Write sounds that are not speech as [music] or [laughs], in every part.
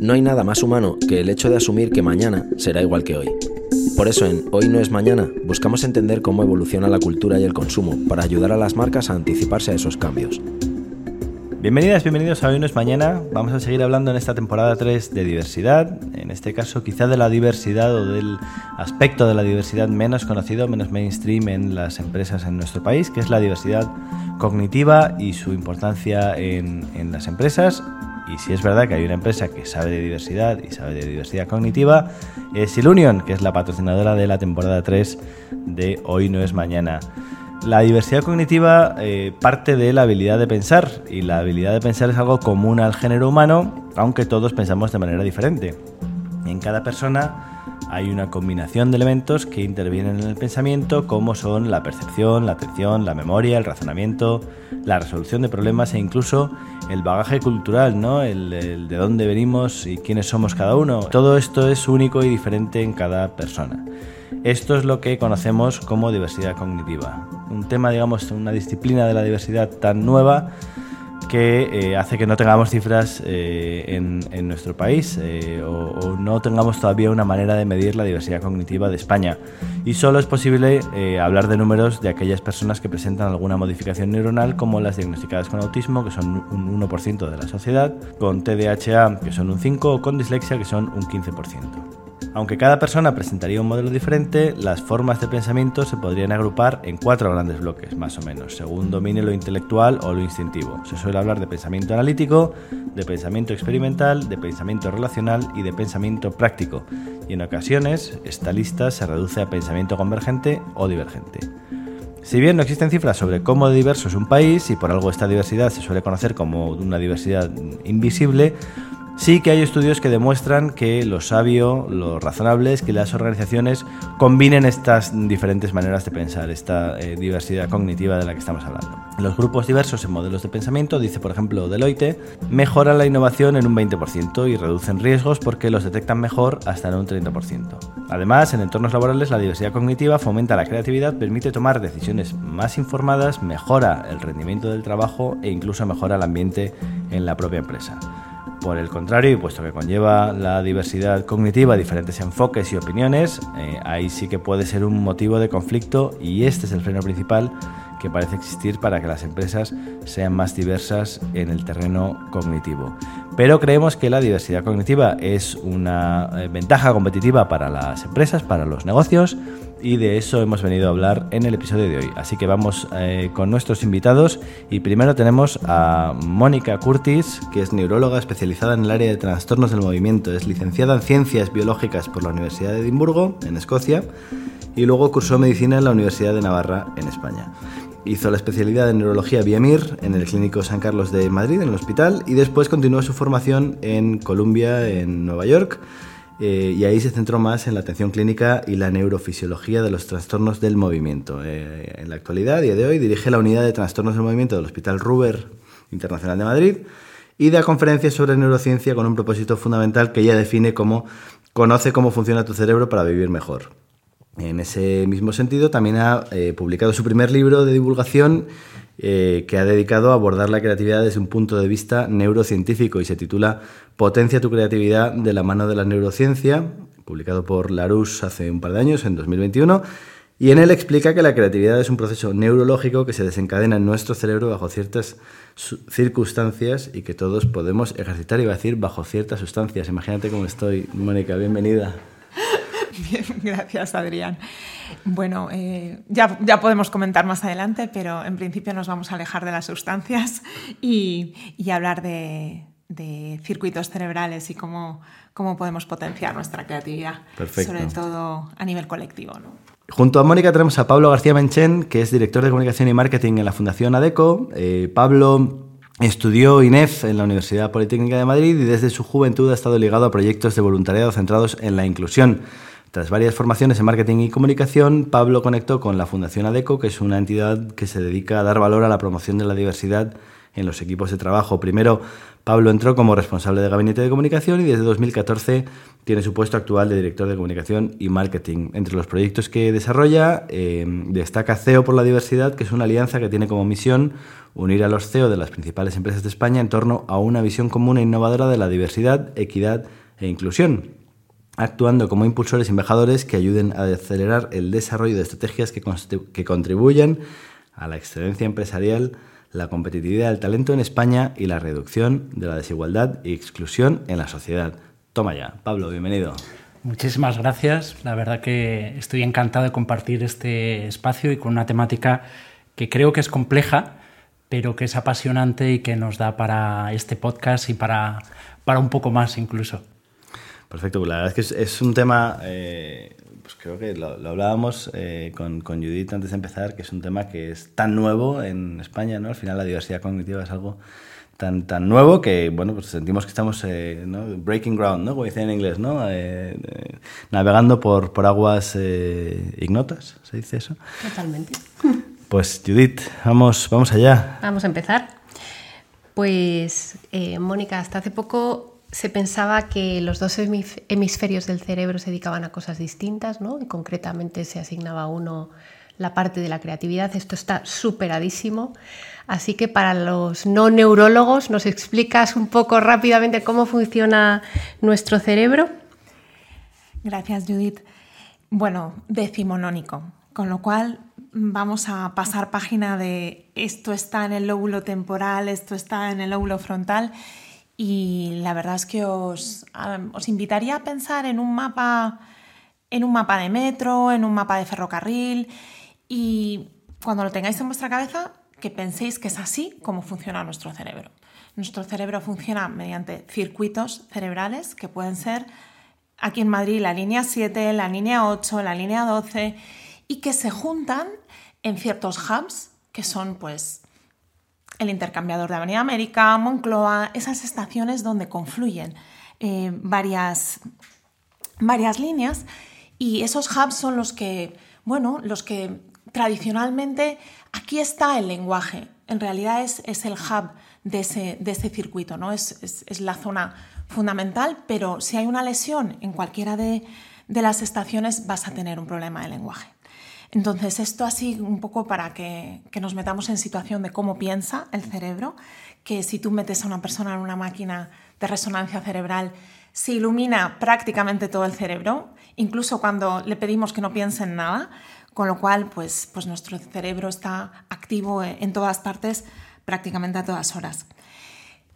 No hay nada más humano que el hecho de asumir que mañana será igual que hoy. Por eso en Hoy no es mañana buscamos entender cómo evoluciona la cultura y el consumo para ayudar a las marcas a anticiparse a esos cambios. Bienvenidas, bienvenidos a Hoy no es mañana. Vamos a seguir hablando en esta temporada 3 de diversidad, en este caso quizá de la diversidad o del aspecto de la diversidad menos conocido, menos mainstream en las empresas en nuestro país, que es la diversidad cognitiva y su importancia en, en las empresas y si es verdad que hay una empresa que sabe de diversidad y sabe de diversidad cognitiva, es Ilunion, que es la patrocinadora de la temporada 3 de Hoy no es mañana. La diversidad cognitiva eh, parte de la habilidad de pensar y la habilidad de pensar es algo común al género humano, aunque todos pensamos de manera diferente. En cada persona hay una combinación de elementos que intervienen en el pensamiento, como son la percepción, la atención, la memoria, el razonamiento, la resolución de problemas e incluso el bagaje cultural, ¿no? El, de dónde venimos y quiénes somos cada uno. Todo esto es único y diferente en cada persona. Esto es lo que conocemos como diversidad cognitiva. Un tema, digamos, una disciplina de la diversidad tan nueva que eh, hace que no tengamos cifras eh, en, nuestro país eh, o, no tengamos todavía una manera de medir la diversidad cognitiva de España. Y solo es posible hablar de números de aquellas personas que presentan alguna modificación neuronal, como las diagnosticadas con autismo, que son un 1% de la sociedad, con TDAH, que son un 5%, o con dislexia, que son un 15%. Aunque cada persona presentaría un modelo diferente, las formas de pensamiento se podrían agrupar en cuatro grandes bloques, más o menos, según domine lo intelectual o lo instintivo. Se suele hablar de pensamiento analítico, de pensamiento experimental, de pensamiento relacional y de pensamiento práctico. Y en ocasiones, esta lista se reduce a pensamiento convergente o divergente. Si bien no existen cifras sobre cómo diverso es un país y por algo esta diversidad se suele conocer como una diversidad invisible, Sí que hay estudios que demuestran que lo sabio, lo razonable es que las organizaciones combinen estas diferentes maneras de pensar, esta eh, diversidad cognitiva de la que estamos hablando. Los grupos diversos en modelos de pensamiento, dice por ejemplo Deloitte, mejoran la innovación en un 20% y reducen riesgos porque los detectan mejor hasta en un 30%. Además, en entornos laborales la diversidad cognitiva fomenta la creatividad, permite tomar decisiones más informadas, mejora el rendimiento del trabajo e incluso mejora el ambiente en la propia empresa. Por el contrario, y puesto que conlleva la diversidad cognitiva, diferentes enfoques y opiniones, eh, ahí sí que puede ser un motivo de conflicto y este es el freno principal que parece existir para que las empresas sean más diversas en el terreno cognitivo. Pero creemos que la diversidad cognitiva es una eh, ventaja competitiva para las empresas, para los negocios, y de eso hemos venido a hablar en el episodio de hoy. Así que vamos eh, con nuestros invitados y primero tenemos a Mónica Curtis, que es neuróloga especializada en el área de trastornos del movimiento, es licenciada en Ciencias Biológicas por la Universidad de Edimburgo, en Escocia, y luego cursó medicina en la Universidad de Navarra, en España. Hizo la especialidad en neurología Viamir en el Clínico San Carlos de Madrid, en el hospital, y después continuó su formación en Columbia, en Nueva York, eh, y ahí se centró más en la atención clínica y la neurofisiología de los trastornos del movimiento. Eh, en la actualidad, día de hoy, dirige la unidad de trastornos del movimiento del Hospital Ruber Internacional de Madrid y da conferencias sobre neurociencia con un propósito fundamental que ella define como conoce cómo funciona tu cerebro para vivir mejor. En ese mismo sentido, también ha eh, publicado su primer libro de divulgación eh, que ha dedicado a abordar la creatividad desde un punto de vista neurocientífico y se titula Potencia tu creatividad de la mano de la neurociencia, publicado por Larousse hace un par de años, en 2021. Y en él explica que la creatividad es un proceso neurológico que se desencadena en nuestro cerebro bajo ciertas circunstancias y que todos podemos ejercitar, y a decir, bajo ciertas sustancias. Imagínate cómo estoy, Mónica, bienvenida. Bien, [laughs] gracias, Adrián. Bueno, eh, ya, ya, podemos comentar más adelante, pero en principio nos vamos a alejar de las sustancias [laughs] y, y hablar de, de, circuitos cerebrales y cómo, cómo podemos potenciar nuestra creatividad, sobre todo a nivel colectivo. ¿no? Junto a Mónica tenemos a Pablo García Menchen, que es director de comunicación y marketing en la Fundación ADECO. Eh, Pablo Estudió INEF en la Universidad Politécnica de Madrid y desde su juventud ha estado ligado a proyectos de voluntariado centrados en la inclusión. Tras varias formaciones en marketing y comunicación, Pablo conectó con la Fundación ADECO, que es una entidad que se dedica a dar valor a la promoción de la diversidad en los equipos de trabajo. Primero, Pablo entró como responsable de gabinete de comunicación y desde 2014 tiene su puesto actual de director de comunicación y marketing. Entre los proyectos que desarrolla, eh, destaca CEO por la diversidad, que es una alianza que tiene como misión unir a los CEO de las principales empresas de España en torno a una visión común e innovadora de la diversidad, equidad e inclusión, actuando como impulsores y embajadores que ayuden a acelerar el desarrollo de estrategias que, contribuyan a la excelencia empresarial, la competitividad del talento en España y la reducción de la desigualdad y exclusión en la sociedad. Toma ya. Pablo, bienvenido. Muchísimas gracias. La verdad que estoy encantado de compartir este espacio y con una temática que creo que es compleja, pero que es apasionante y que nos da para este podcast y para, para un poco más incluso. Perfecto, la verdad es que es, un tema, eh, pues creo que lo, hablábamos eh, con, con, Judith antes de empezar, que es un tema que es tan nuevo en España, ¿no? Al final la diversidad cognitiva es algo tan, tan nuevo que, bueno, pues sentimos que estamos eh, breaking ground, ¿no? Como dicen en inglés, ¿no? Eh, eh, navegando por, por aguas ignotas, ¿se dice eso? Totalmente. [laughs] Pues Judith, vamos, vamos allá. Vamos a empezar. Pues, Mónica, hasta hace poco se pensaba que los dos hemisferios del cerebro se dedicaban a cosas distintas, ¿no? Y concretamente se asignaba a uno la parte de la creatividad. Esto está superadísimo. Así que para los no neurólogos, ¿nos explicas un poco rápidamente cómo funciona nuestro cerebro? Gracias, Judith. Bueno, decimonónico, con lo cual vamos a pasar página de esto está en el lóbulo temporal, esto está en el lóbulo frontal y la verdad es que os, os invitaría a pensar en un mapa en un mapa de metro, en un mapa de ferrocarril y cuando lo tengáis en vuestra cabeza, que penséis que es así como funciona nuestro cerebro. Nuestro cerebro funciona mediante circuitos cerebrales que pueden ser aquí en Madrid la línea 7, la línea 8, la línea 12 y que se juntan en ciertos hubs que son pues el intercambiador de Avenida América, Moncloa, esas estaciones donde confluyen eh, varias, varias líneas y esos hubs son los que, bueno, los que tradicionalmente aquí está el lenguaje. En realidad es, el hub de ese, circuito, ¿no? Es, la zona fundamental, pero si hay una lesión en cualquiera de, las estaciones vas a tener un problema de lenguaje. Entonces, esto así un poco para que, nos metamos en situación de cómo piensa el cerebro, que si tú metes a una persona en una máquina de resonancia cerebral, se ilumina prácticamente todo el cerebro, incluso cuando le pedimos que no piense en nada, con lo cual pues, pues nuestro cerebro está activo en todas partes prácticamente a todas horas.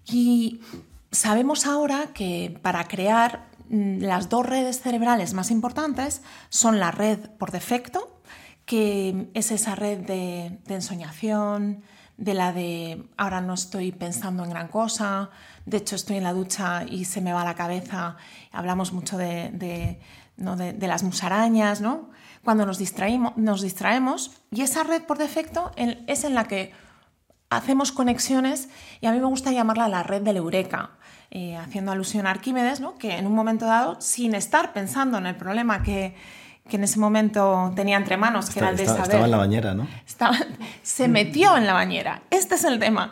Y sabemos ahora que para crear mm, las dos redes cerebrales más importantes son la red por defecto, que es esa red de, ensoñación, de la de ahora no estoy pensando en gran cosa, de hecho estoy en la ducha y se me va la cabeza, hablamos mucho de, de, de las musarañas, ¿no? cuando nos, distraímos, nos distraemos y esa red por defecto es en la que hacemos conexiones y a mí me gusta llamarla la red del eureka, eh, haciendo alusión a Arquímedes, ¿no? que en un momento dado, sin estar pensando en el problema que, que en ese momento tenía entre manos, que era el de saber. Estaba en la bañera, ¿no? se metió en la bañera. Este es el tema.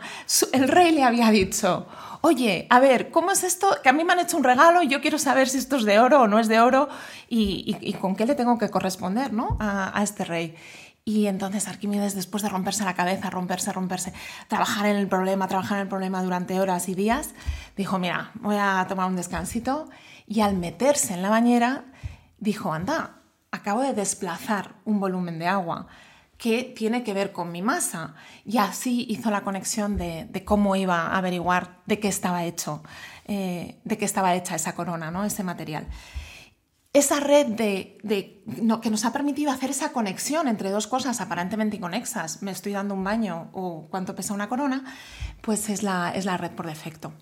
El rey le había dicho, oye, a ver, ¿cómo es esto? Que a mí me han hecho un regalo y yo quiero saber si esto es de oro o no es de oro y, con qué le tengo que corresponder ¿no? a, este rey. Y entonces Arquímedes, después de romperse la cabeza, romperse, romperse, trabajar en el problema, trabajar en el problema durante horas y días, dijo, mira, voy a tomar un descansito. Y al meterse en la bañera, dijo, anda, acabo de desplazar un volumen de agua que tiene que ver con mi masa. Y así hizo la conexión de, cómo iba a averiguar de qué estaba hecho, eh, de qué estaba hecha esa corona, ¿no? ese material. Esa red de, que nos ha permitido hacer esa conexión entre dos cosas aparentemente inconexas, me estoy dando un baño o cuánto pesa una corona, pues es la, es la red por defecto.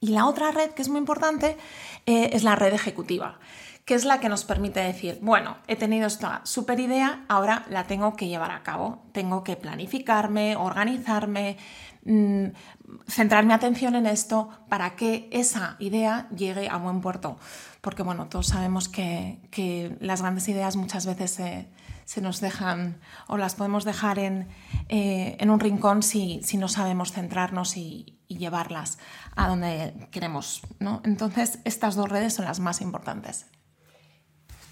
Y la otra red que es muy importante eh, es la red ejecutiva que es la que nos permite decir, bueno, he tenido esta super idea, ahora la tengo que llevar a cabo, tengo que planificarme, organizarme, mm, centrar mi atención en esto para que esa idea llegue a buen puerto. Porque bueno, todos sabemos que, las grandes ideas muchas veces se nos dejan o las podemos dejar en, eh, en un rincón si, si, no sabemos centrarnos y, y, llevarlas a donde queremos. ¿no? Entonces, estas dos redes son las más importantes.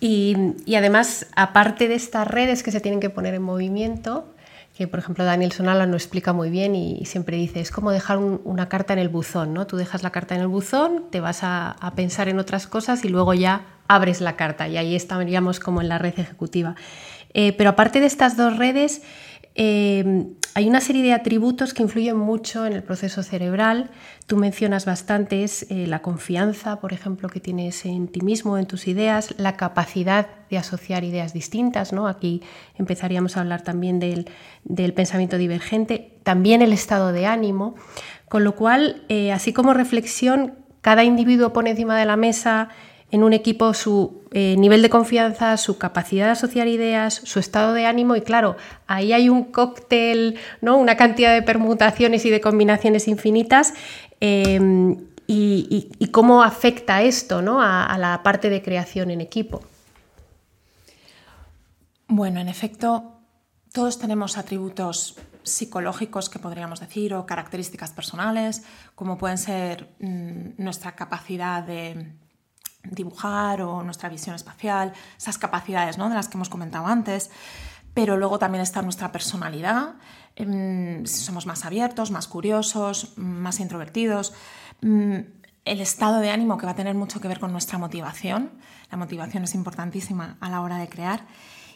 Y, además, aparte de estas redes que se tienen que poner en movimiento, que por ejemplo Daniel Sonala lo explica muy bien y, siempre dice, es como dejar un, una carta en el buzón, ¿no? Tú dejas la carta en el buzón, te vas a, a, pensar en otras cosas y luego ya abres la carta y ahí estaríamos como en la red ejecutiva. Eh, pero aparte de estas dos redes, eh, hay una serie de atributos que influyen mucho en el proceso cerebral. Tú mencionas bastantes eh, la confianza, por ejemplo, que tienes en ti mismo, en tus ideas, la capacidad de asociar ideas distintas. ¿no? Aquí empezaríamos a hablar también del, del pensamiento divergente, también el estado de ánimo. Con lo cual, eh, así como reflexión, cada individuo pone encima de la mesa en un equipo su eh, nivel de confianza, su capacidad de asociar ideas, su estado de ánimo y claro, ahí hay un cóctel, ¿no? una cantidad de permutaciones y de combinaciones infinitas eh, y, cómo afecta esto ¿no? a, la parte de creación en equipo. Bueno, en efecto, todos tenemos atributos psicológicos que podríamos decir o características personales, como pueden ser mmm, nuestra capacidad de dibujar o nuestra visión espacial, esas capacidades ¿no? de las que hemos comentado antes, pero luego también está nuestra personalidad, si somos más abiertos, más curiosos, más introvertidos, eh, el estado de ánimo que va a tener mucho que ver con nuestra motivación, la motivación es importantísima a la hora de crear,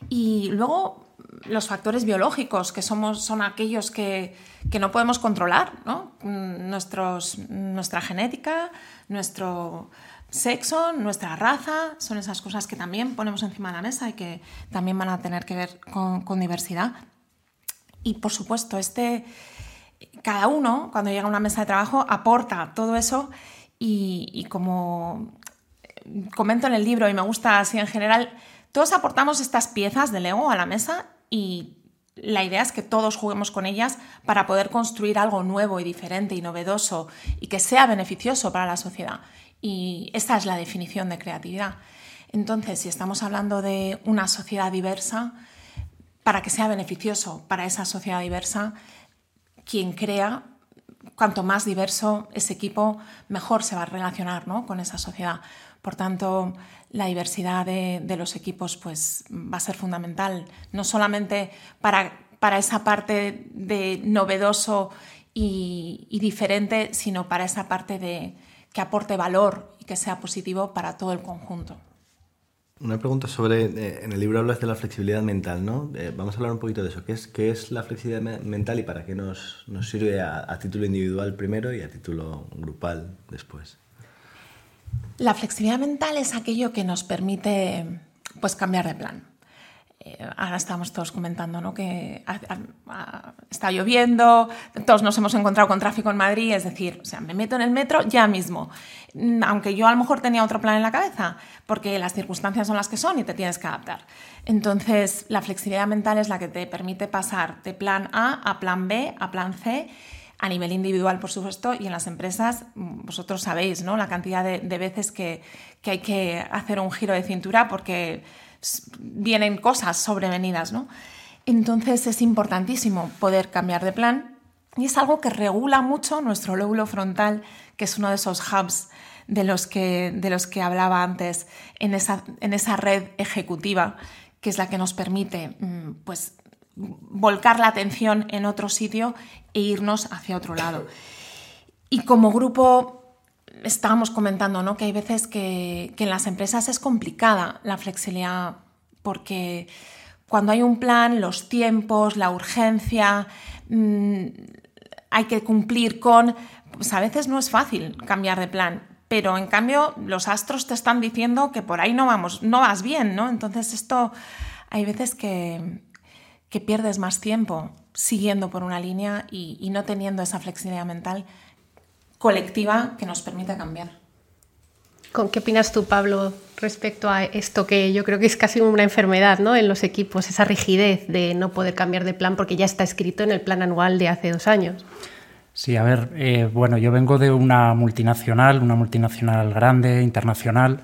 y luego los factores biológicos, que somos, son aquellos que, que no podemos controlar, ¿no? Nuestra genética, nuestro sexo, nuestra raza, son esas cosas que también ponemos encima de la mesa y que también van a tener que ver con, diversidad. Y por supuesto, este, cada uno, cuando llega a una mesa de trabajo, aporta todo eso y, y como comento en el libro y me gusta así en general, todos aportamos estas piezas de Lego a la mesa y la idea es que todos juguemos con ellas para poder construir algo nuevo y diferente y novedoso y que sea beneficioso para la sociedad. Y esta es la definición de creatividad. Entonces, si estamos hablando de una sociedad diversa, para que sea beneficioso para esa sociedad diversa, quien crea, cuanto más diverso ese equipo, mejor se va a relacionar ¿no? con esa sociedad. Por tanto, la diversidad de, de, los equipos pues, va a ser fundamental, no solamente para, para esa parte de novedoso y, y diferente, sino para esa parte de, que aporte valor y que sea positivo para todo el conjunto. Una pregunta sobre, eh, en el libro hablas de la flexibilidad mental, ¿no? Eh, vamos a hablar un poquito de eso. ¿Qué es, qué es la flexibilidad mental y para qué nos, nos sirve a, a, título individual primero y a título grupal después? La flexibilidad mental es aquello que nos permite pues, cambiar de plan. Eh, ahora estamos todos comentando ¿no? que está lloviendo, todos nos hemos encontrado con tráfico en Madrid, es decir, o sea, me meto en el metro ya mismo, mm, aunque yo a lo mejor tenía otro plan en la cabeza, porque las circunstancias son las que son y te tienes que adaptar. Entonces, la flexibilidad mental es la que te permite pasar de plan A a plan B, a plan C, a nivel individual, por supuesto, y en las empresas, mm, vosotros sabéis ¿no? la cantidad de, de veces que, que hay que hacer un giro de cintura porque vienen cosas sobrevenidas, ¿no? Entonces es importantísimo poder cambiar de plan y es algo que regula mucho nuestro lóbulo frontal, que es uno de esos hubs de los que, de los que hablaba antes en esa, en esa red ejecutiva, que es la que nos permite pues, volcar la atención en otro sitio e irnos hacia otro lado. Y como grupo estábamos comentando ¿no? que hay veces que, en las empresas es complicada la flexibilidad porque cuando hay un plan, los tiempos, la urgencia, mmm, hay que cumplir con, pues a veces no es fácil cambiar de plan, pero en cambio los astros te están diciendo que por ahí no vamos, no vas bien, ¿no? Entonces esto hay veces que, que pierdes más tiempo siguiendo por una línea y no teniendo esa flexibilidad mental colectiva que nos permita cambiar. ¿Qué opinas tú, Pablo, respecto a esto que yo creo que es casi una enfermedad ¿no? en los equipos, esa rigidez de no poder cambiar de plan porque ya está escrito en el plan anual de hace dos años? Sí, a ver, eh, bueno, yo vengo de una multinacional, una multinacional grande, internacional,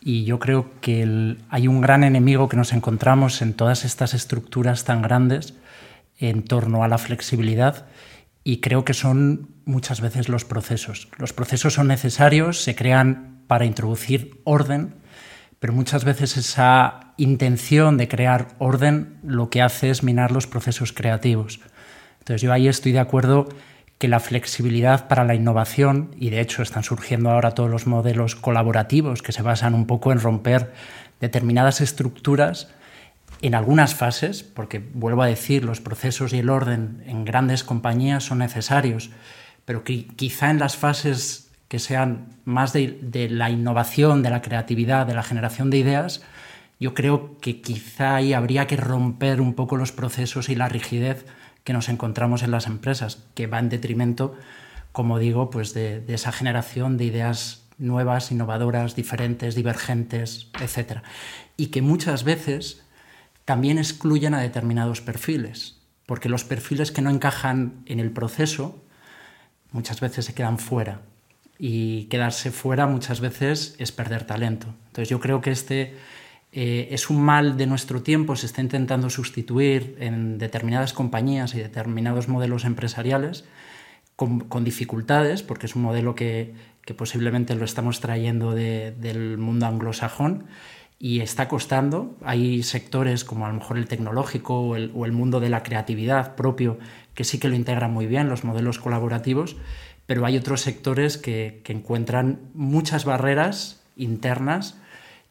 y yo creo que hay un gran enemigo que nos encontramos en todas estas estructuras tan grandes en torno a la flexibilidad y creo que son muchas veces los procesos. Los procesos son necesarios, se crean para introducir orden, pero muchas veces esa intención de crear orden lo que hace es minar los procesos creativos. Entonces yo ahí estoy de acuerdo que la flexibilidad para la innovación, y de hecho están surgiendo ahora todos los modelos colaborativos que se basan un poco en romper determinadas estructuras en algunas fases, porque vuelvo a decir, los procesos y el orden en grandes compañías son necesarios, pero quizá en las fases que sean más de, de, la innovación, de la creatividad, de la generación de ideas, yo creo que quizá ahí habría que romper un poco los procesos y la rigidez que nos encontramos en las empresas, que va en detrimento, como digo, pues de, esa generación de ideas nuevas, innovadoras, diferentes, divergentes, etc. Y que muchas veces también excluyen a determinados perfiles, porque los perfiles que no encajan en el proceso muchas veces se quedan fuera. Y quedarse fuera muchas veces es perder talento. Entonces yo creo que este eh, es un mal de nuestro tiempo, se está intentando sustituir en determinadas compañías y determinados modelos empresariales con, dificultades, porque es un modelo que, posiblemente lo estamos trayendo del mundo anglosajón y está costando. Hay sectores como a lo mejor el tecnológico o el, mundo de la creatividad propio que sí que lo integran muy bien, los modelos colaborativos, pero hay otros sectores que, que encuentran muchas barreras internas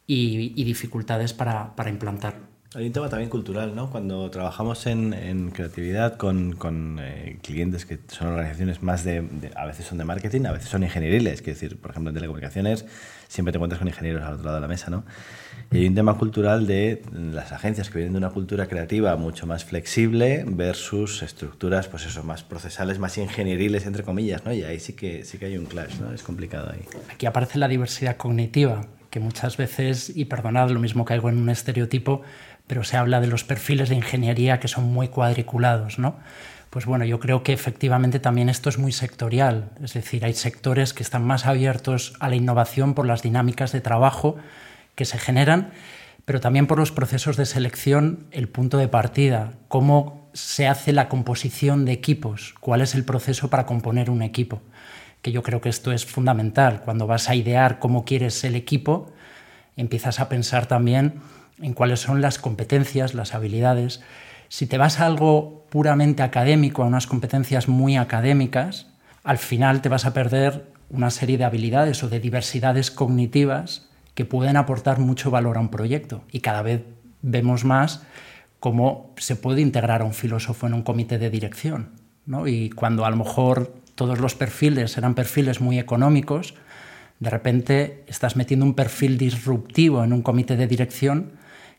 y, dificultades para, para, implantar. Hay un tema también cultural, ¿no? Cuando trabajamos en, en creatividad con, con eh, clientes que son organizaciones más de, a veces son de marketing, a veces son ingenieriles, que decir, por ejemplo, en telecomunicaciones siempre te encuentras con ingenieros al otro lado de la mesa, ¿no? Y hay un tema cultural de las agencias que vienen de una cultura creativa mucho más flexible versus estructuras, pues eso, más procesales, más ingenieriles, entre comillas, ¿no? Y ahí sí que, sí que hay un clash, ¿no? Es complicado ahí. Aquí aparece la diversidad cognitiva que muchas veces, y perdonad, lo mismo caigo en un estereotipo, pero se habla de los perfiles de ingeniería que son muy cuadriculados, ¿no? Pues bueno, yo creo que efectivamente también esto es muy sectorial, es decir, hay sectores que están más abiertos a la innovación por las dinámicas de trabajo que se generan, pero también por los procesos de selección, el punto de partida, cómo se hace la composición de equipos, cuál es el proceso para componer un equipo que yo creo que esto es fundamental. Cuando vas a idear cómo quieres el equipo, empiezas a pensar también en cuáles son las competencias, las habilidades. Si te vas a algo puramente académico, a unas competencias muy académicas, al final te vas a perder una serie de habilidades o de diversidades cognitivas que pueden aportar mucho valor a un proyecto. Y cada vez vemos más cómo se puede integrar a un filósofo en un comité de dirección. Y cuando a lo mejor todos los perfiles eran perfiles muy económicos, de repente estás metiendo un perfil disruptivo en un comité de dirección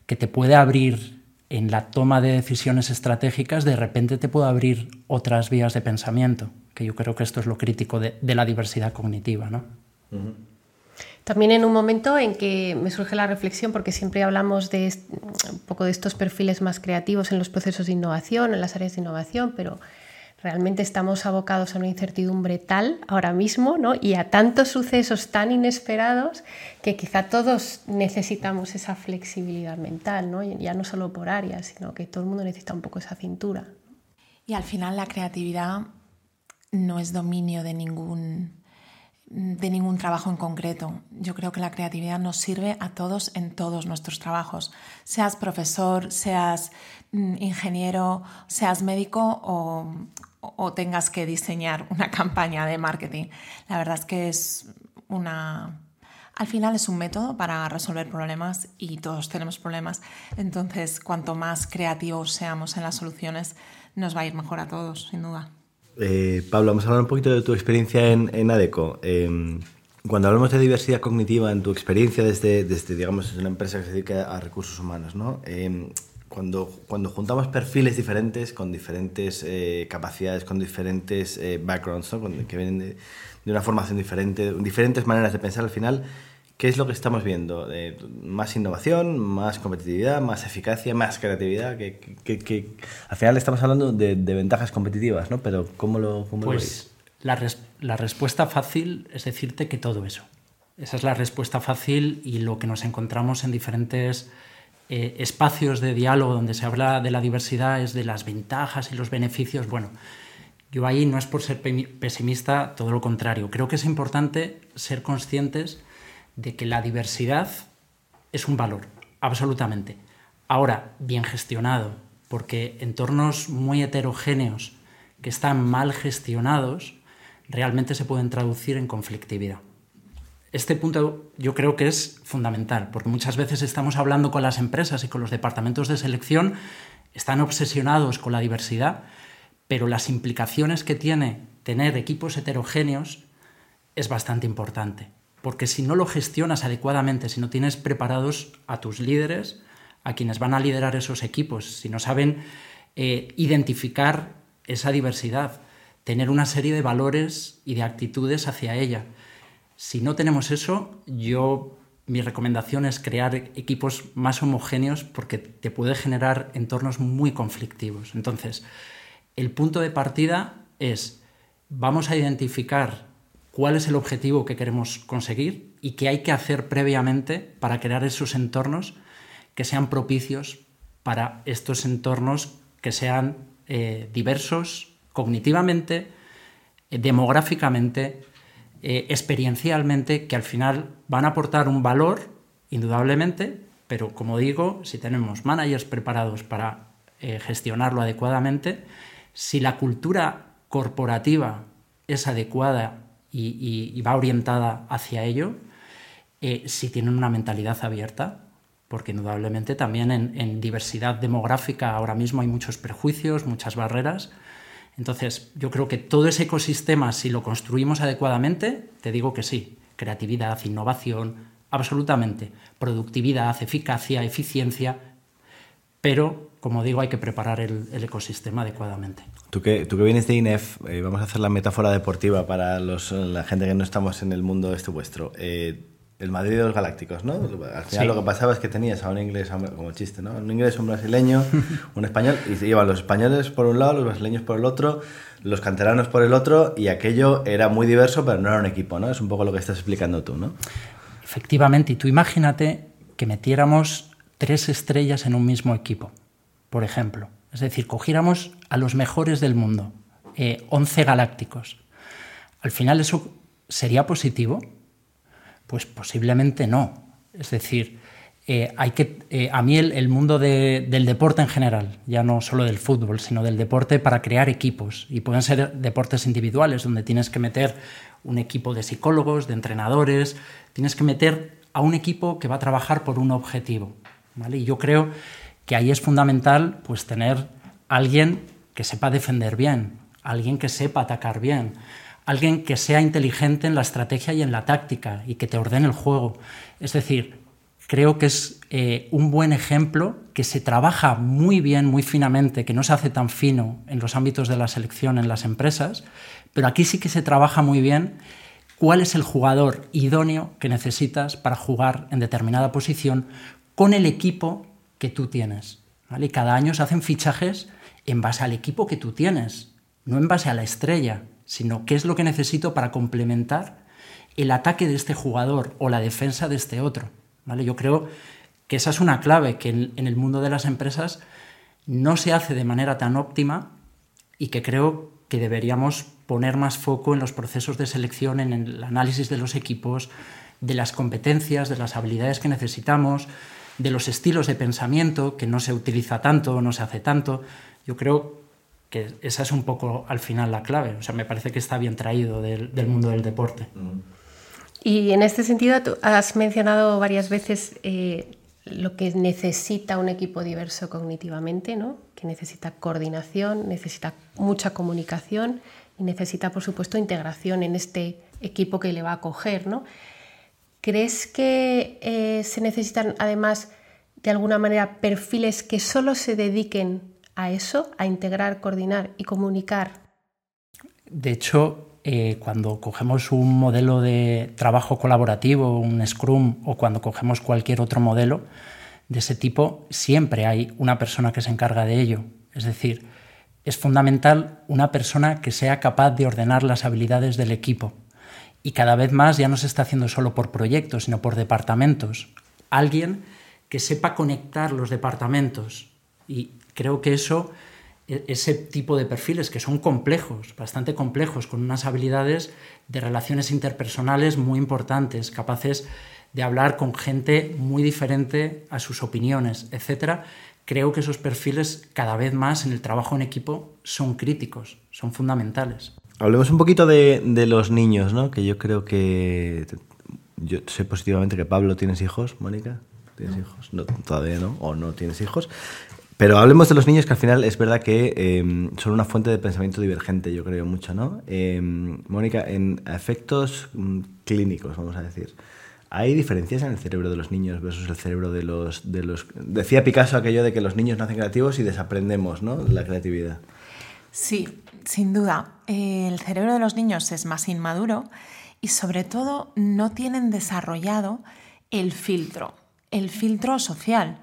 que te puede abrir en la toma de decisiones estratégicas, de repente te puede abrir otras vías de pensamiento, que yo creo que esto es lo crítico de, la diversidad cognitiva. ¿no? También en un momento en que me surge la reflexión, porque siempre hablamos de un poco de estos perfiles más creativos en los procesos de innovación, en las áreas de innovación, pero realmente estamos abocados a una incertidumbre tal ahora mismo ¿no? y a tantos sucesos tan inesperados que quizá todos necesitamos esa flexibilidad mental, ¿no? ya no solo por áreas, sino que todo el mundo necesita un poco esa cintura. Y al final la creatividad no es dominio de ningún, de ningún trabajo en concreto. Yo creo que la creatividad nos sirve a todos en todos nuestros trabajos, seas profesor, seas mm, ingeniero, seas médico o, o tengas que diseñar una [laughs] campaña de marketing. La verdad es que es una... Al final es un método para resolver problemas y todos tenemos problemas. Entonces, cuanto más creativos seamos en las soluciones, nos va a ir mejor a todos, sin duda. Eh, Pablo, vamos a hablar un poquito de tu experiencia en, en ADECO. Em, cuando hablamos de diversidad cognitiva, en tu experiencia desde, desde digamos, una empresa que se dedica a recursos humanos, ¿no? Em, cuando, cuando juntamos perfiles diferentes, con diferentes eh, capacidades, con diferentes eh, backgrounds, ¿no? que vienen de, de, una formación diferente, diferentes maneras de pensar al final, ¿qué es lo que estamos viendo? Eh, más innovación, más competitividad, más eficacia, más creatividad. Que, que, que al final estamos hablando de, de, ventajas competitivas, ¿no? Pero ¿cómo lo, cómo pues La, res, la respuesta fácil es decirte que todo eso. Esa es la respuesta fácil y lo que nos encontramos en diferentes eh, espacios de diálogo donde se habla de la diversidad es de las ventajas y los beneficios. Bueno, yo ahí no es por ser pesimista, todo lo contrario. Creo que es importante ser conscientes de que la diversidad es un valor, absolutamente. Ahora, bien gestionado, porque entornos muy heterogéneos que están mal gestionados realmente se pueden traducir en conflictividad. Este punto yo creo que es fundamental, porque muchas veces estamos hablando con las empresas y con los departamentos de selección, están obsesionados con la diversidad, pero las implicaciones que tiene tener equipos heterogéneos es bastante importante, porque si no lo gestionas adecuadamente, si no tienes preparados a tus líderes, a quienes van a liderar esos equipos, si no saben eh, identificar esa diversidad, tener una serie de valores y de actitudes hacia ella. Si no tenemos eso, yo mi recomendación es crear equipos más homogéneos porque te puede generar entornos muy conflictivos. Entonces, el punto de partida es, vamos a identificar cuál es el objetivo que queremos conseguir y qué hay que hacer previamente para crear esos entornos que sean propicios para estos entornos que sean eh, diversos cognitivamente, eh, demográficamente, eh, experiencialmente, que al final van a aportar un valor, indudablemente, pero como digo, si tenemos managers preparados para gestionarlo adecuadamente, si la cultura corporativa es adecuada y, va orientada hacia ello, si tienen una mentalidad abierta, porque indudablemente también en, diversidad demográfica ahora mismo hay muchos prejuicios, muchas barreras. Entonces, yo creo que todo ese ecosistema, si lo construimos adecuadamente, te digo que sí, creatividad, innovación, absolutamente, productividad, eficacia, eficiencia, pero, como digo, hay que preparar el, ecosistema adecuadamente. Tú que, tú que vienes de INEF, eh, vamos a hacer la metáfora deportiva para los, la gente que no estamos en el mundo este vuestro. Eh, el Madrid de los Galácticos, ¿no? Al final lo que pasaba es que tenías a un inglés, como chiste, ¿no? Un inglés, un brasileño, [laughs] un español, y se iban los españoles por un lado, los brasileños por el otro, los canteranos por el otro, y aquello era muy diverso, pero no era un equipo, ¿no? Es un poco lo que estás explicando tú, ¿no? Efectivamente, y tú imagínate que metiéramos tres estrellas en un mismo equipo, por ejemplo. Es decir, cogiéramos a los mejores del mundo, eh, 11 galácticos. Al final eso sería positivo, pues posiblemente no. Es decir, eh, hay que, eh, a mí el, mundo del deporte en general, ya no solo del fútbol, sino del deporte para crear equipos. Y pueden ser deportes individuales, donde tienes que meter un equipo de psicólogos, de entrenadores, tienes que meter a un equipo que va a trabajar por un objetivo. Y yo creo que ahí es fundamental pues, tener alguien que sepa defender bien, alguien que sepa atacar bien, alguien que sea inteligente en la estrategia y en la táctica y que te ordene el juego. Es decir, creo que es eh, un buen ejemplo que se trabaja muy bien, muy finamente, que no se hace tan fino en los ámbitos de la selección en las empresas, pero aquí sí que se trabaja muy bien cuál es el jugador idóneo que necesitas para jugar en determinada posición con el equipo que tú tienes. Y cada año se hacen fichajes en base al equipo que tú tienes, no en base a la estrella sino qué es lo que necesito para complementar el ataque de este jugador o la defensa de este otro. ¿vale? Yo creo que esa es una clave que en, el mundo de las empresas no se hace de manera tan óptima y que creo que deberíamos poner más foco en los procesos de selección, en el análisis de los equipos, de las competencias, de las habilidades que necesitamos, de los estilos de pensamiento que no se utiliza tanto o no se hace tanto. Yo creo que esa es un poco al final la clave. O sea, me parece que está bien traído del, mundo del deporte. Y en este sentido, tú has mencionado varias veces eh, lo que necesita un equipo diverso cognitivamente, ¿no? que necesita coordinación, necesita mucha comunicación y necesita, por supuesto, integración en este equipo que le va a acoger. ¿no? ¿Crees que eh, se necesitan, además, de alguna manera, perfiles que solo se dediquen a eso, a integrar, coordinar y comunicar? De hecho, eh, cuando cogemos un modelo de trabajo colaborativo, un Scrum, o cuando cogemos cualquier otro modelo de ese tipo, siempre hay una persona que se encarga de ello. Es decir, es fundamental una persona que sea capaz de ordenar las habilidades del equipo y cada vez más ya no se está haciendo solo por proyectos, sino por departamentos. Alguien que sepa conectar los departamentos. Y creo que eso, e, ese tipo de perfiles que son complejos, bastante complejos, con unas habilidades de relaciones interpersonales muy importantes, capaces de hablar con gente muy diferente a sus opiniones, etcétera, creo que esos perfiles cada vez más en el trabajo en equipo son críticos, son fundamentales. Hablemos un poquito de, los niños, ¿no? Que yo creo que yo sé positivamente que Pablo tienes hijos, Mónica. ¿Tienes hijos? No, todavía no, o no tienes hijos. Pero hablemos de los niños que al final es verdad que em, son una fuente de pensamiento divergente, yo creo mucho, ¿no? Em, Mónica, en efectos mm, clínicos, vamos a decir, ¿hay diferencias en el cerebro de los niños versus el cerebro de los, de los... Decía Picasso aquello de que los niños nacen creativos y desaprendemos, ¿no? La creatividad. Sí, sin duda. El cerebro de los niños es más inmaduro y sobre todo no tienen desarrollado el filtro el filtro social.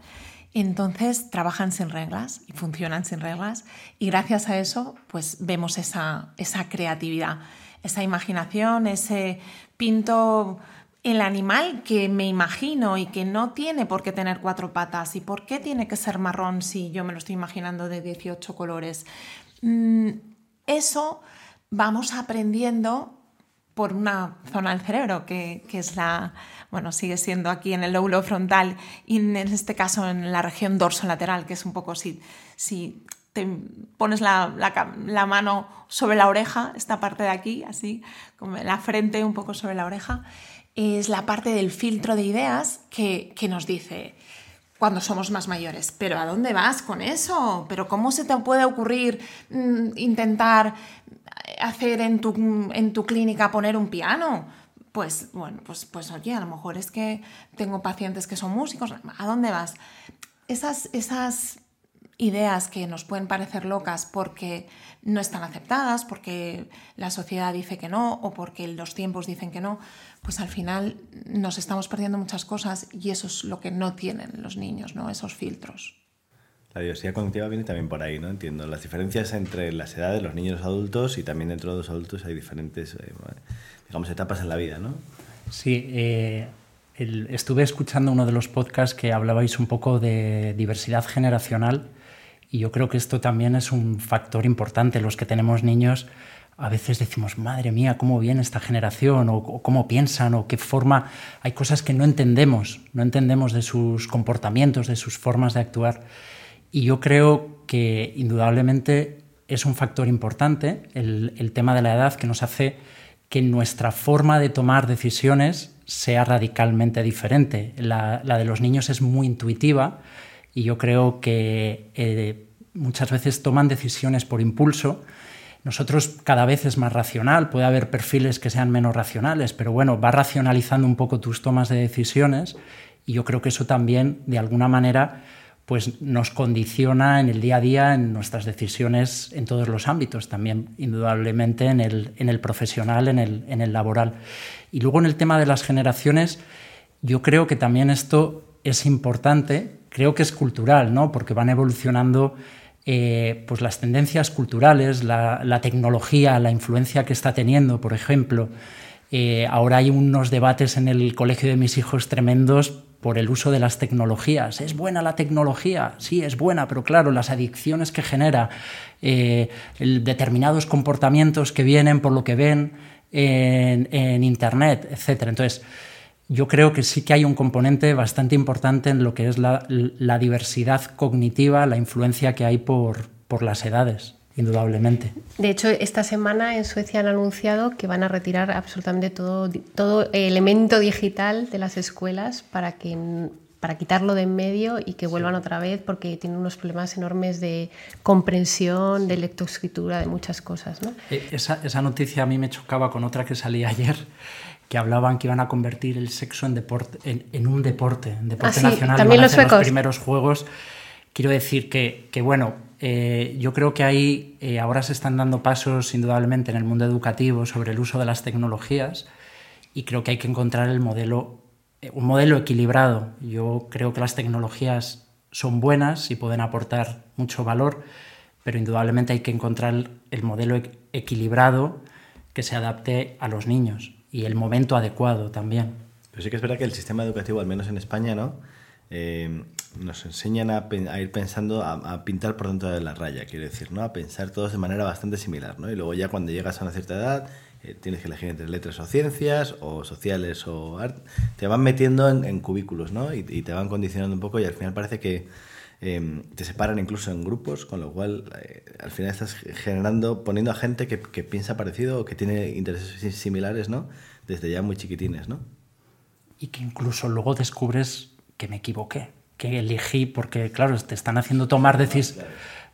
Entonces trabajan sin reglas y funcionan sin reglas y gracias a eso pues vemos esa, esa creatividad, esa imaginación, ese pinto el animal que me imagino y que no tiene por qué tener cuatro patas y por qué tiene que ser marrón si yo me lo estoy imaginando de 18 colores. Mm, eso vamos aprendiendo por una zona del cerebro que, es la, bueno, sigue siendo aquí en el lóbulo frontal y en este caso en la región dorsolateral, que es un poco si, si te pones la, mano sobre la oreja, esta parte de aquí, así, como la frente un poco sobre la oreja, es la parte del filtro de ideas que, que nos dice cuando somos más mayores, pero ¿a dónde vas con eso? ¿Pero cómo se te puede ocurrir mm, intentar hacer en tu, en tu clínica poner un piano? Pues bueno, pues, pues oye, a lo mejor es que tengo pacientes que son músicos, ¿a dónde vas? Esas, esas ideas que nos pueden parecer locas porque no están aceptadas, porque la sociedad dice que no o porque los tiempos dicen que no, pues al final nos estamos perdiendo muchas cosas y eso es lo que no tienen los niños, ¿no? Esos filtros. La diversidad cognitiva viene también por ahí, ¿no? Entiendo. Las diferencias entre las edades, los niños y los adultos, y también dentro de los adultos hay diferentes, eh, digamos, etapas en la vida, ¿no? Sí, eh, estuve escuchando uno de los podcasts que hablabais un poco de diversidad generacional, y yo creo que esto también es un factor importante. Los que tenemos niños, a veces decimos, madre mía, cómo viene esta generación, o, cómo piensan, o qué forma. Hay cosas que no entendemos, no entendemos de sus comportamientos, de sus formas de actuar. Y yo creo que indudablemente es un factor importante el, tema de la edad que nos hace que nuestra forma de tomar decisiones sea radicalmente diferente. La, de los niños es muy intuitiva y yo creo que eh, muchas veces toman decisiones por impulso. Nosotros cada vez es más racional, puede haber perfiles que sean menos racionales, pero bueno, va racionalizando un poco tus tomas de decisiones y yo creo que eso también, de alguna manera, pues nos condiciona en el día a día, en nuestras decisiones en todos los ámbitos, también indudablemente en el, en el profesional, en el, en el, laboral. Y luego en el tema de las generaciones, yo creo que también esto es importante, creo que es cultural, ¿no? porque van evolucionando eh, pues las tendencias culturales, la, tecnología, la influencia que está teniendo, por ejemplo. Eh, ahora hay unos debates en el colegio de mis hijos tremendos por el uso de las tecnologías. ¿Es buena la tecnología? Sí, es buena, pero claro, las adicciones que genera, eh, determinados comportamientos que vienen por lo que ven en, Internet, etc. Entonces, yo creo que sí que hay un componente bastante importante en lo que es la, diversidad cognitiva, la influencia que hay por las edades indudablemente. De hecho, esta semana en Suecia han anunciado que van a retirar absolutamente todo, todo elemento digital de las escuelas para que para quitarlo de en medio y que vuelvan otra vez porque tienen unos problemas enormes de comprensión, de lectoescritura, de muchas cosas. ¿no? Eh, esa, esa, noticia a mí me chocaba con otra que salía [laughs] ayer, que hablaban que iban a convertir el sexo en, deporte, en, un deporte, en deporte ah, nacional. También los, los primeros juegos. Quiero decir que, que bueno, eh, yo creo que ahí eh, ahora se están dando pasos indudablemente en el mundo educativo sobre el uso de las tecnologías y creo que hay que encontrar el modelo, eh, un modelo equilibrado. Yo creo que las tecnologías son buenas y pueden aportar mucho valor, pero indudablemente hay que encontrar el modelo equilibrado que se adapte a los niños. Y el momento adecuado también. Pero sí que es verdad que el sistema educativo, al menos en España, ¿no? Eh, nos enseñan a, ir pensando, a, pintar por dentro de la raya, quiero decir, ¿no? A pensar todos de manera bastante similar, ¿no? Y luego ya cuando llegas a una cierta edad, eh, tienes que elegir entre letras o ciencias, o sociales o arte, te van metiendo en, cubículos, ¿no? Y, te van condicionando un poco y al final parece que em, te separan incluso en grupos, con lo cual eh, al final estás generando, poniendo a gente que, que piensa parecido o que tiene intereses similares, ¿no? Desde ya muy chiquitines, ¿no? Y que incluso luego descubres que me equivoqué, que elegí, porque claro, te están haciendo tomar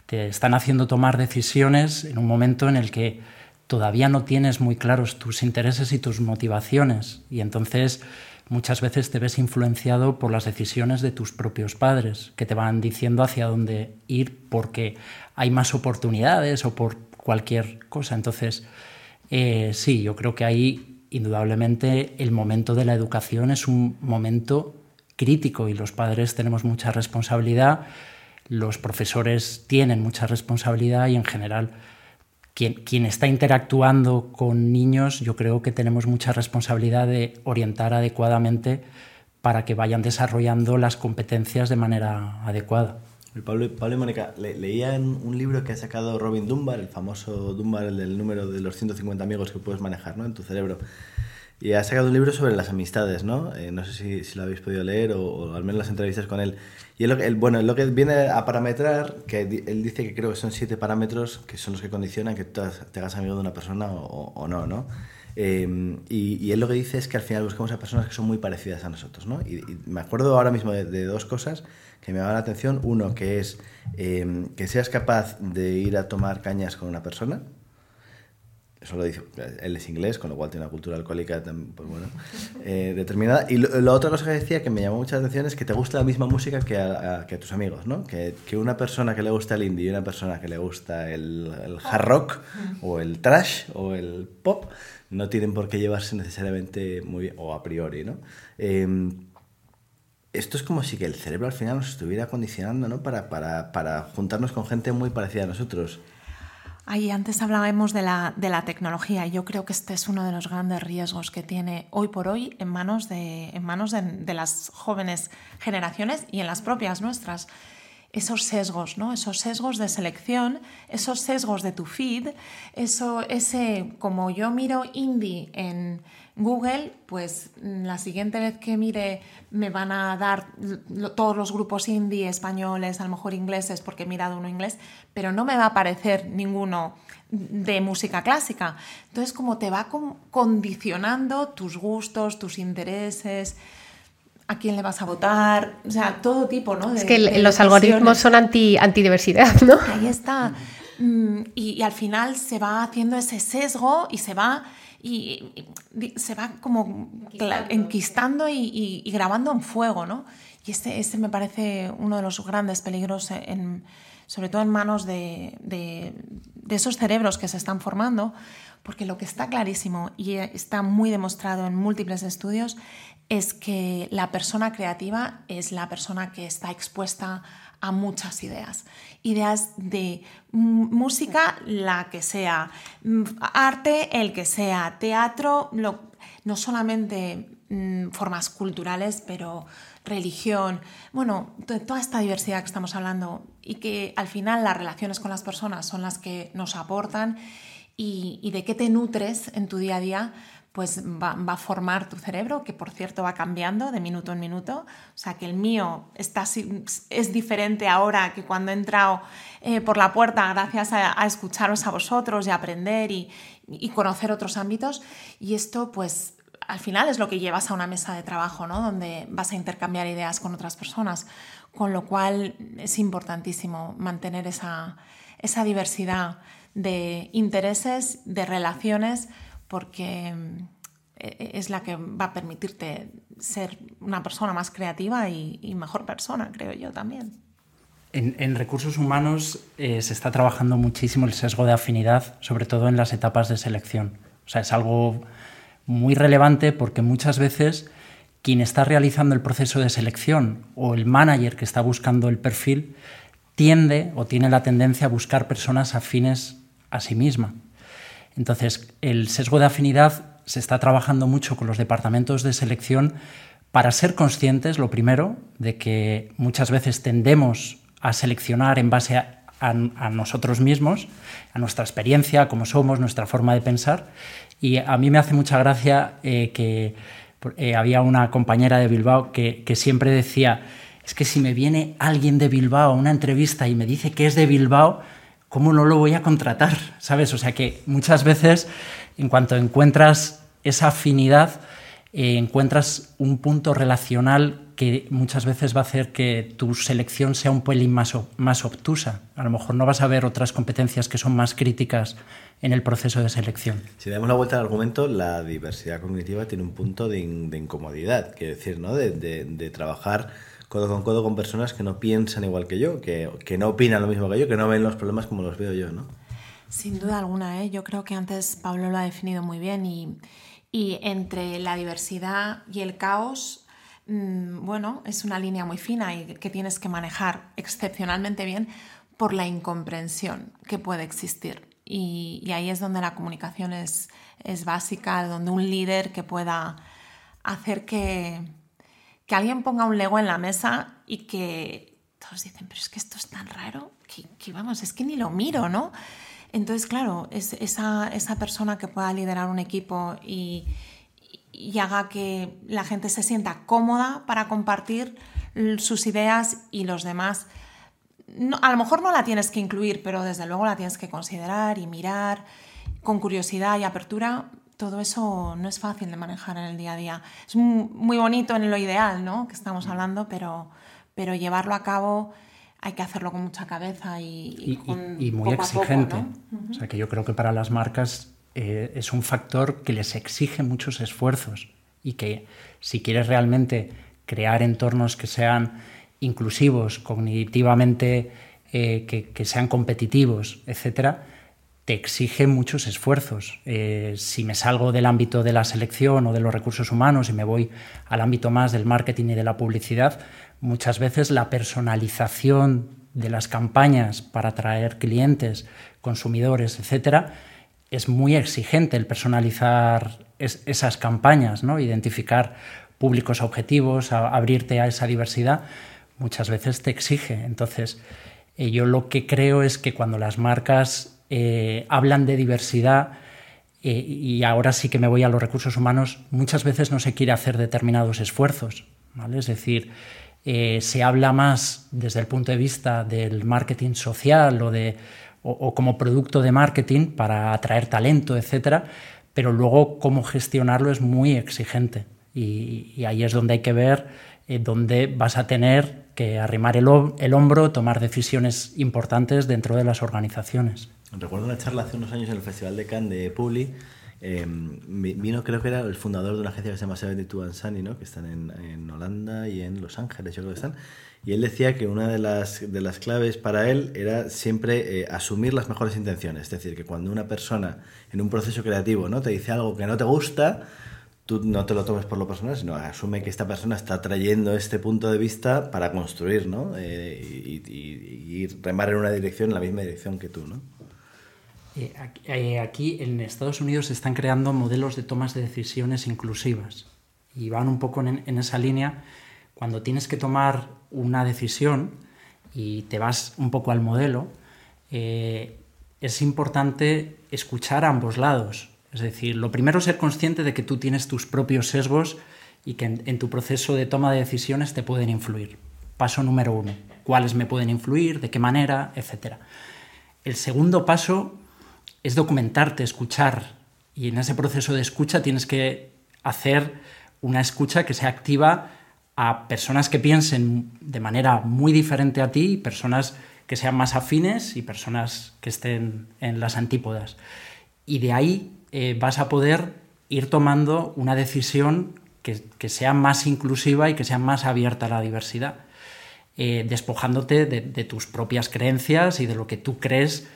te están haciendo tomar decisiones en un momento en el que todavía no tienes muy claros tus intereses y tus motivaciones y entonces muchas veces te ves influenciado por las decisiones de tus propios padres que te van diciendo hacia dónde ir porque hay más oportunidades o por cualquier cosa. Entonces, eh, sí, yo creo que ahí indudablemente el momento de la educación es un momento crítico y los padres tenemos mucha responsabilidad, los profesores tienen mucha responsabilidad y en general quien, quien, está interactuando con niños yo creo que tenemos mucha responsabilidad de orientar adecuadamente para que vayan desarrollando las competencias de manera adecuada. Pablo, Pablo y Mónica, le, leía en un libro que ha sacado Robin Dunbar, el famoso Dunbar, el del número de los 150 amigos que puedes manejar ¿no? en tu cerebro. Y ha sacado un libro sobre las amistades, ¿no? Eh, no sé si, si, lo habéis podido leer o, al menos las entrevistas con él. Y lo, el, bueno, lo que viene a parametrar, que él dice que creo que son siete parámetros que son los que condicionan que tú te hagas amigo de una persona o, o no, ¿no? Eh, y, él lo que dice es que al final buscamos a personas que son muy parecidas a nosotros, ¿no? Y, me acuerdo ahora mismo de, de, dos cosas que me llaman la atención. Uno, que es eh, que seas capaz de ir a tomar cañas con una persona, eso lo dice, él es inglés, con lo cual tiene una cultura alcohólica pues eh, determinada. Y la otra cosa que decía que me llamó mucha atención es que te gusta la misma música que a, tus amigos, ¿no? Que, una persona que le gusta el indie y una persona que le gusta el, el, hard rock o el trash o el pop no tienen por qué llevarse necesariamente muy bien, o a priori, ¿no? Em, esto es como si que el cerebro al final nos estuviera condicionando, ¿no? Para, para, para juntarnos con gente muy parecida a nosotros. Ahí antes hablábamos de la, de la tecnología. Yo creo que este es uno de los grandes riesgos que tiene hoy por hoy en manos de, en manos de, las jóvenes generaciones y en las propias nuestras. Esos sesgos, ¿no? Esos sesgos de selección, esos sesgos de tu feed, eso, ese, como yo miro indie en, Google, pues mm, la siguiente vez que mire me van a dar todos los grupos indie españoles, a lo mejor ingleses, porque he mirado uno inglés, pero no me va a aparecer ninguno de música clásica. Entonces, como te va condicionando tus gustos, tus intereses, a quién le vas a votar, o sea, todo tipo, ¿no? es que los algoritmos son anti, antidiversidad, ¿no? Ahí está. Mm, y, y al final se va haciendo ese sesgo y se va y, se va como enquistando, y, grabando en fuego, ¿no? Y este, este me parece uno de los grandes peligros, en, sobre todo en manos de, de, esos cerebros que se están formando, porque lo que está clarísimo y está muy demostrado en múltiples estudios es que la persona creativa es la persona que está expuesta a muchas ideas. Ideas de música, la que sea, arte, el que sea, teatro, no solamente formas culturales, pero religión, bueno, toda esta diversidad que estamos hablando y que al final las relaciones con las personas son las que nos aportan y de qué te nutres en tu día a día pues va, a formar tu cerebro, que por cierto va cambiando de minuto en minuto. O sea, que el mío está, es diferente ahora que cuando he entrado eh, por la puerta gracias a, escucharos a vosotros y aprender y, conocer otros ámbitos. Y esto, pues, al final es lo que llevas a una mesa de trabajo, ¿no? Donde vas a intercambiar ideas con otras personas. Con lo cual es importantísimo mantener esa, esa diversidad de intereses, de relaciones, porque mm, e-, es la que va a permitirte ser una persona más creativa y, mejor persona, creo yo también. En, recursos humanos eh, se está trabajando muchísimo el sesgo de afinidad, sobre todo en las etapas de selección. O sea, es algo muy relevante porque muchas veces quien está realizando el proceso de selección o el manager que está buscando el perfil tiende o tiene la tendencia a buscar personas afines a sí misma. Entonces, el sesgo de afinidad se está trabajando mucho con los departamentos de selección para ser conscientes, lo primero, de que muchas veces tendemos a seleccionar en base a, nosotros mismos, a nuestra experiencia, cómo somos, nuestra forma de pensar. Y a mí me hace mucha gracia eh, que eh, había una compañera de Bilbao que, que siempre decía, es que si me viene alguien de Bilbao a una entrevista y me dice que es de Bilbao, ¿cómo no lo voy a contratar? ¿Sabes? O sea que muchas veces, en cuanto encuentras esa afinidad, eh, encuentras un punto relacional que muchas veces va a hacer que tu selección sea un pelín más, más obtusa. A lo mejor no vas a ver otras competencias que son más críticas en el proceso de selección. Si damos la vuelta al argumento, la diversidad cognitiva tiene un punto de, incomodidad, quiere decir, ¿no? de, trabajar codo con codo con personas que no piensan igual que yo, que, que, no opinan lo mismo que yo, que no ven los problemas como los veo yo, ¿no? Sin duda alguna, ¿eh? yo creo que antes Pablo lo ha definido muy bien y, y entre la diversidad y el caos, mm, bueno, es una línea muy fina y que tienes que manejar excepcionalmente bien por la incomprensión que puede existir. Y, ahí es donde la comunicación es, es, básica, donde un líder que pueda hacer que, que alguien ponga un lego en la mesa y que todos dicen, pero es que esto es tan raro, que, vamos, es que ni lo miro, ¿no? Entonces, claro, es esa, esa persona que pueda liderar un equipo y haga que la gente se sienta cómoda para compartir sus ideas y los demás. a lo mejor no la tienes que incluir, pero desde luego la tienes que considerar y mirar con curiosidad y apertura. Todo eso no es fácil de manejar en el día a día. Es muy bonito en lo ideal, ¿no? Que estamos hablando, pero, pero llevarlo a cabo hay que hacerlo con mucha cabeza y, muy exigente. O sea que yo creo que para las marcas eh, es un factor que les exige muchos esfuerzos y que si quieres realmente crear entornos que sean inclusivos, cognitivamente, eh, que, sean competitivos, etcétera, te exige muchos esfuerzos. Eh, si me salgo del ámbito de la selección o de los recursos humanos y me voy al ámbito más del marketing y de la publicidad, Muchas veces la personalización de las campañas para atraer clientes, consumidores, etcétera, es muy exigente el personalizar esas campañas, ¿no? identificar públicos objetivos, abrirte a esa diversidad, muchas veces te exige. Entonces, eh, yo lo que creo es que cuando las marcas eh, hablan de diversidad, eh, y ahora sí que me voy a los recursos humanos, muchas veces no se quiere hacer determinados esfuerzos. Es decir, eh, se habla más desde el punto de vista del marketing social o, de, o, como producto de marketing para atraer talento, etcétera, pero luego cómo gestionarlo es muy exigente y, ahí es donde hay que ver dónde vas a tener que arrimar el, el, hombro, tomar decisiones importantes dentro de las organizaciones. Recuerdo una charla hace unos años en el Festival de Cannes de Publi eh, vino, creo que era el fundador de una agencia que se llama 72 Sunny, ¿no? que están en, en, Holanda y en Los Ángeles, yo creo que están. Y él decía que una de las, de las claves para él era siempre eh, asumir las mejores intenciones. Es decir, que cuando una persona en un proceso creativo ¿no? te dice algo que no te gusta, tú no te lo tomes por lo personal, sino asume que esta persona está trayendo este punto de vista para construir ¿no? Eh, y, y, y, remar en una dirección, en la misma dirección que tú. ¿no? Eh, eh, aquí en Estados Unidos se están creando modelos de tomas de decisiones inclusivas y van un poco en, esa línea. Cuando tienes que tomar una decisión y te vas un poco al modelo, eh, es importante escuchar a ambos lados. Es decir, lo primero es ser consciente de que tú tienes tus propios sesgos y que en, en tu proceso de toma de decisiones te pueden influir. Paso número uno, cuáles me pueden influir, de qué manera, etc. El segundo paso es documentarte, escuchar. Y en ese proceso de escucha tienes que hacer una escucha que sea activa a personas que piensen de manera muy diferente a ti, personas que sean más afines y personas que estén en las antípodas. Y de ahí eh, vas a poder ir tomando una decisión que, sea más inclusiva y que sea más abierta a la diversidad, eh, despojándote de tus propias creencias y de lo que tú crees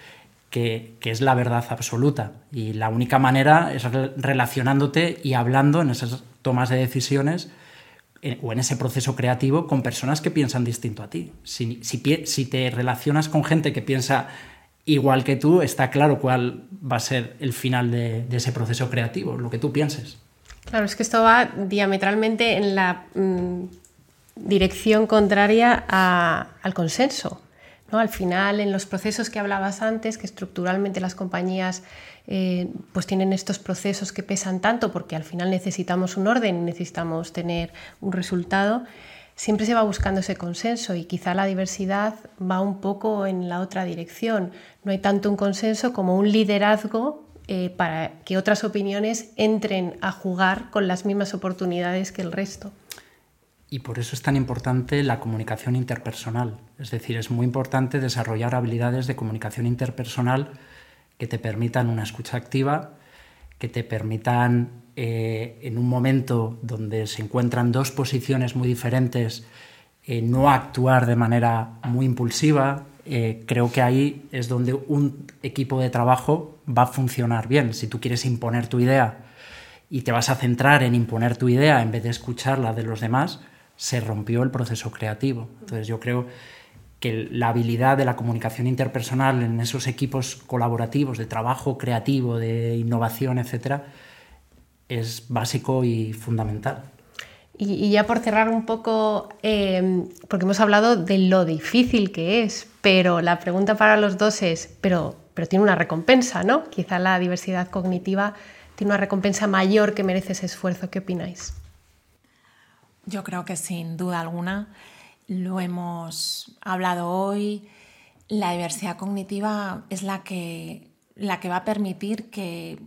que, es la verdad absoluta. Y la única manera es relacionándote y hablando en esas tomas de decisiones eh, o en ese proceso creativo con personas que piensan distinto a ti. Si, te relacionas con gente que piensa igual que tú, está claro cuál va a ser el final de, ese proceso creativo, lo que tú pienses. Claro, es que esto va diametralmente en la mm, dirección contraria al consenso. ¿No? Al final, en los procesos que hablabas antes, que estructuralmente las compañías eh, pues tienen estos procesos que pesan tanto porque al final necesitamos un orden, necesitamos tener un resultado, siempre se va buscando ese consenso y quizá la diversidad va un poco en la otra dirección. No hay tanto un consenso como un liderazgo eh, para que otras opiniones entren a jugar con las mismas oportunidades que el resto. Y por eso es tan importante la comunicación interpersonal. Es decir, es muy importante desarrollar habilidades de comunicación interpersonal que te permitan una escucha activa, que te permitan eh, en un momento donde se encuentran dos posiciones muy diferentes, eh, no actuar de manera muy impulsiva. Eh, creo que ahí es donde un equipo de trabajo va a funcionar bien. Si tú quieres imponer tu idea y te vas a centrar en imponer tu idea en vez de escuchar la de los demás, se rompió el proceso creativo. Entonces yo creo que la habilidad de la comunicación interpersonal en esos equipos colaborativos de trabajo creativo, de innovación, etcétera, es básico y fundamental. Y, ya por cerrar un poco, eh, porque hemos hablado de lo difícil que es, pero la pregunta para los dos es, pero, pero tiene una recompensa, ¿no? Quizá la diversidad cognitiva tiene una recompensa mayor que merece ese esfuerzo. ¿Qué opináis? Yo creo que sin duda alguna lo hemos hablado hoy. La diversidad cognitiva es la que, la que va a permitir que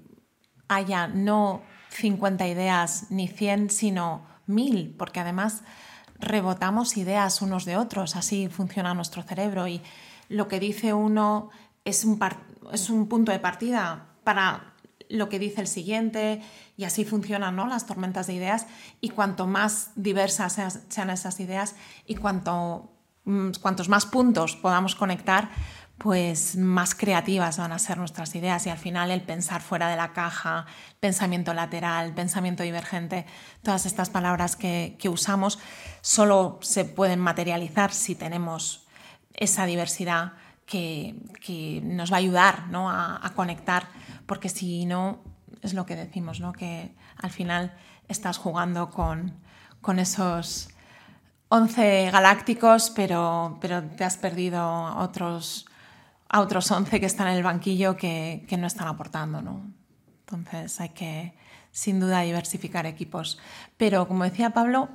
haya no 50 ideas ni 100, sino 1000, porque además rebotamos ideas unos de otros, así funciona nuestro cerebro y lo que dice uno es un, es un punto de partida para lo que dice el siguiente y así funcionan ¿no? las tormentas de ideas. Y cuanto más diversas sean esas ideas y cuanto, mm, cuantos más puntos podamos conectar, pues más creativas van a ser nuestras ideas. Y al final el pensar fuera de la caja, pensamiento lateral, pensamiento divergente, todas estas palabras que, usamos solo se pueden materializar si tenemos esa diversidad que, nos va a ayudar a, conectar, porque si no, es lo que decimos, ¿no? que al final estás jugando con, con esos 11 galácticos, pero, pero te has perdido otros a otros 11 que están en el banquillo que, no están aportando. ¿no? Entonces hay que, sin duda, diversificar equipos. Pero, como decía Pablo,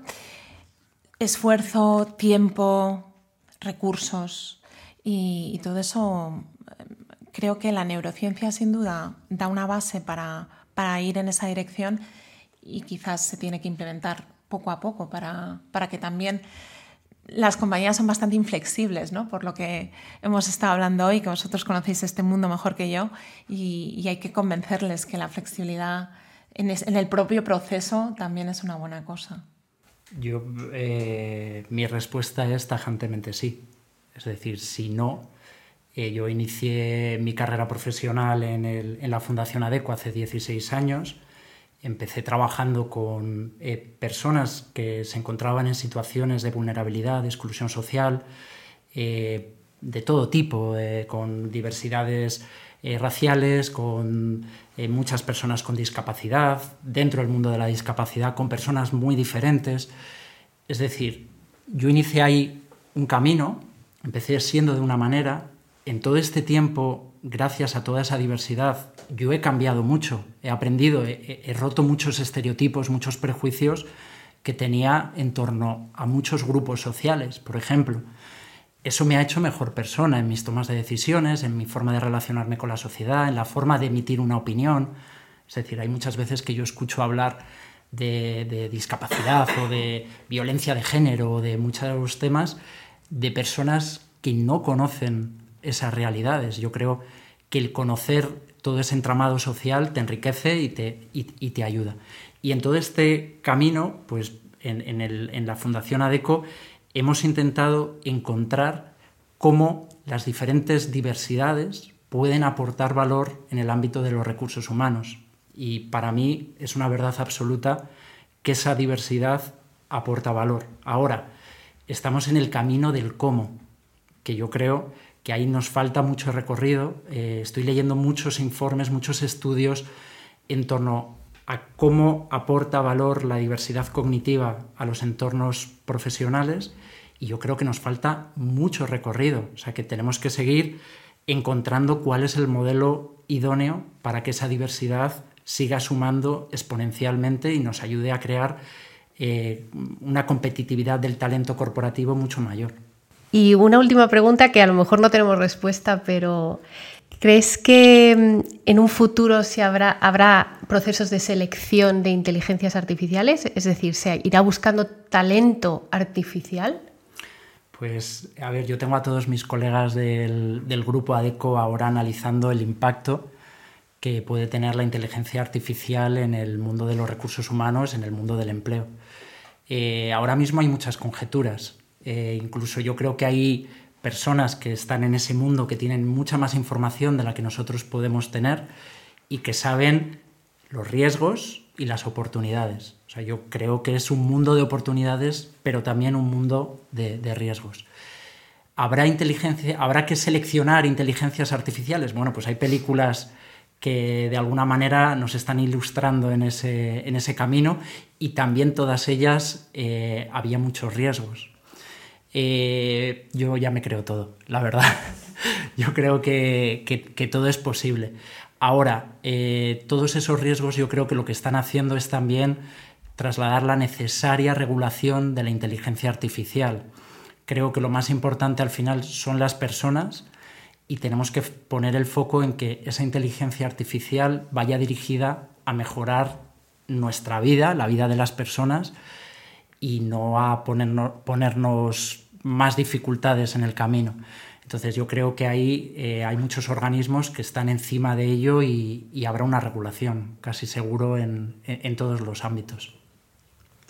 esfuerzo, tiempo, recursos y, todo eso, creo que la neurociencia, sin duda, da una base para, para ir en esa dirección y quizás se tiene que implementar poco a poco para, para que también las compañías son bastante inflexibles, ¿no? Por lo que hemos estado hablando hoy, que vosotros conocéis este mundo mejor que yo, y, hay que convencerles que la flexibilidad en, el propio proceso también es una buena cosa. Yo, eh, mi respuesta es tajantemente sí. Es decir, si no, eh, yo inicié mi carrera profesional en, en la Fundación ADECO hace 16 años empecé trabajando con eh, personas que se encontraban en situaciones de vulnerabilidad, de exclusión social, eh, de todo tipo, eh, con diversidades raciales, con muchas personas con discapacidad, dentro del mundo de la discapacidad, con personas muy diferentes. Es decir, yo inicié ahí un camino, empecé siendo de una manera, en todo este tiempo, gracias a toda esa diversidad, yo he cambiado mucho, he aprendido, he, roto muchos estereotipos, muchos prejuicios que tenía en torno a muchos grupos sociales, por ejemplo. Eso me ha hecho mejor persona en mis tomas de decisiones, en mi forma de relacionarme con la sociedad, en la forma de emitir una opinión. Es decir, hay muchas veces que yo escucho hablar de, de discapacidad o de violencia de género o de muchos temas de personas que no conocen esas realidades. Yo creo que el conocer todo ese entramado social te enriquece y te, y, te ayuda. Y en todo este camino, pues en, en, la Fundación ADECO hemos intentado encontrar cómo las diferentes diversidades pueden aportar valor en el ámbito de los recursos humanos. Y para mí es una verdad absoluta que esa diversidad aporta valor. Ahora, estamos en el camino del cómo, que yo creo que ahí nos falta mucho recorrido. Eh, estoy leyendo muchos informes, muchos estudios en torno a cómo aporta valor la diversidad cognitiva a los entornos profesionales y yo creo que nos falta mucho recorrido, o sea que tenemos que seguir encontrando cuál es el modelo idóneo para que esa diversidad siga sumando exponencialmente y nos ayude a crear eh, una competitividad del talento corporativo mucho mayor. Y una última pregunta que a lo mejor no tenemos respuesta, pero ¿crees que mm, en un futuro habrá, habrá procesos de selección de inteligencias artificiales? Es decir, ¿se irá buscando talento artificial? Pues, a ver, yo tengo a todos mis colegas del, grupo ADECO ahora analizando el impacto que puede tener la inteligencia artificial en el mundo de los recursos humanos, en el mundo del empleo. Eh, ahora mismo hay muchas conjeturas. Eh, incluso yo creo que hay personas que están en ese mundo que tienen mucha más información de la que nosotros podemos tener y que saben los riesgos y las oportunidades yo creo que es un mundo de oportunidades, pero también un mundo de, riesgos. ¿Habrá, inteligencia, ¿Habrá que seleccionar inteligencias artificiales? Bueno, pues hay películas que de alguna manera nos están ilustrando en ese, en ese camino y también todas ellas eh, había muchos riesgos. Eh, yo ya me creo todo, la verdad. [laughs] yo creo que, todo es posible. Ahora, eh, todos esos riesgos yo creo que lo que están haciendo es también trasladar la necesaria regulación de la inteligencia artificial. Creo que lo más importante al final son las personas y tenemos que poner el foco en que esa inteligencia artificial vaya dirigida a mejorar nuestra vida, la vida de las personas y no a ponernos, más dificultades en el camino. Entonces yo creo que ahí eh, hay muchos organismos que están encima de ello y, habrá una regulación, casi seguro, en todos los ámbitos.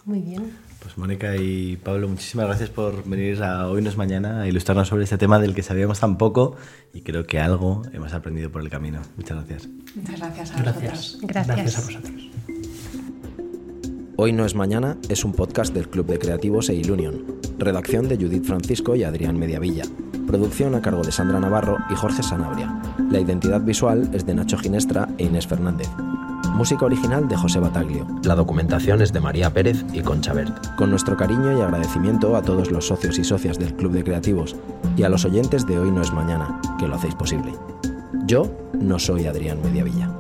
Muy bien. Pues Mónica y Pablo, muchísimas gracias por venir a Hoy no es mañana a ilustrarnos sobre este tema del que sabíamos tan poco y creo que algo hemos aprendido por el camino. Muchas gracias. Muchas gracias a gracias. Gracias. gracias a vosotros. Hoy no es mañana es un podcast del Club de Creativos e Ilunion. Redacción de Judith Francisco y Adrián Mediavilla. Producción a cargo de Sandra Navarro y Jorge Sanabria. La identidad visual es de Nacho Ginestra e Inés Fernández. Música original de José Bataglio. La documentación es de María Pérez y Concha Bert. Con nuestro cariño y agradecimiento a todos los socios y socias del Club de Creativos y a los oyentes de Hoy No es Mañana, que lo hacéis posible. Yo no soy Adrián Mediavilla.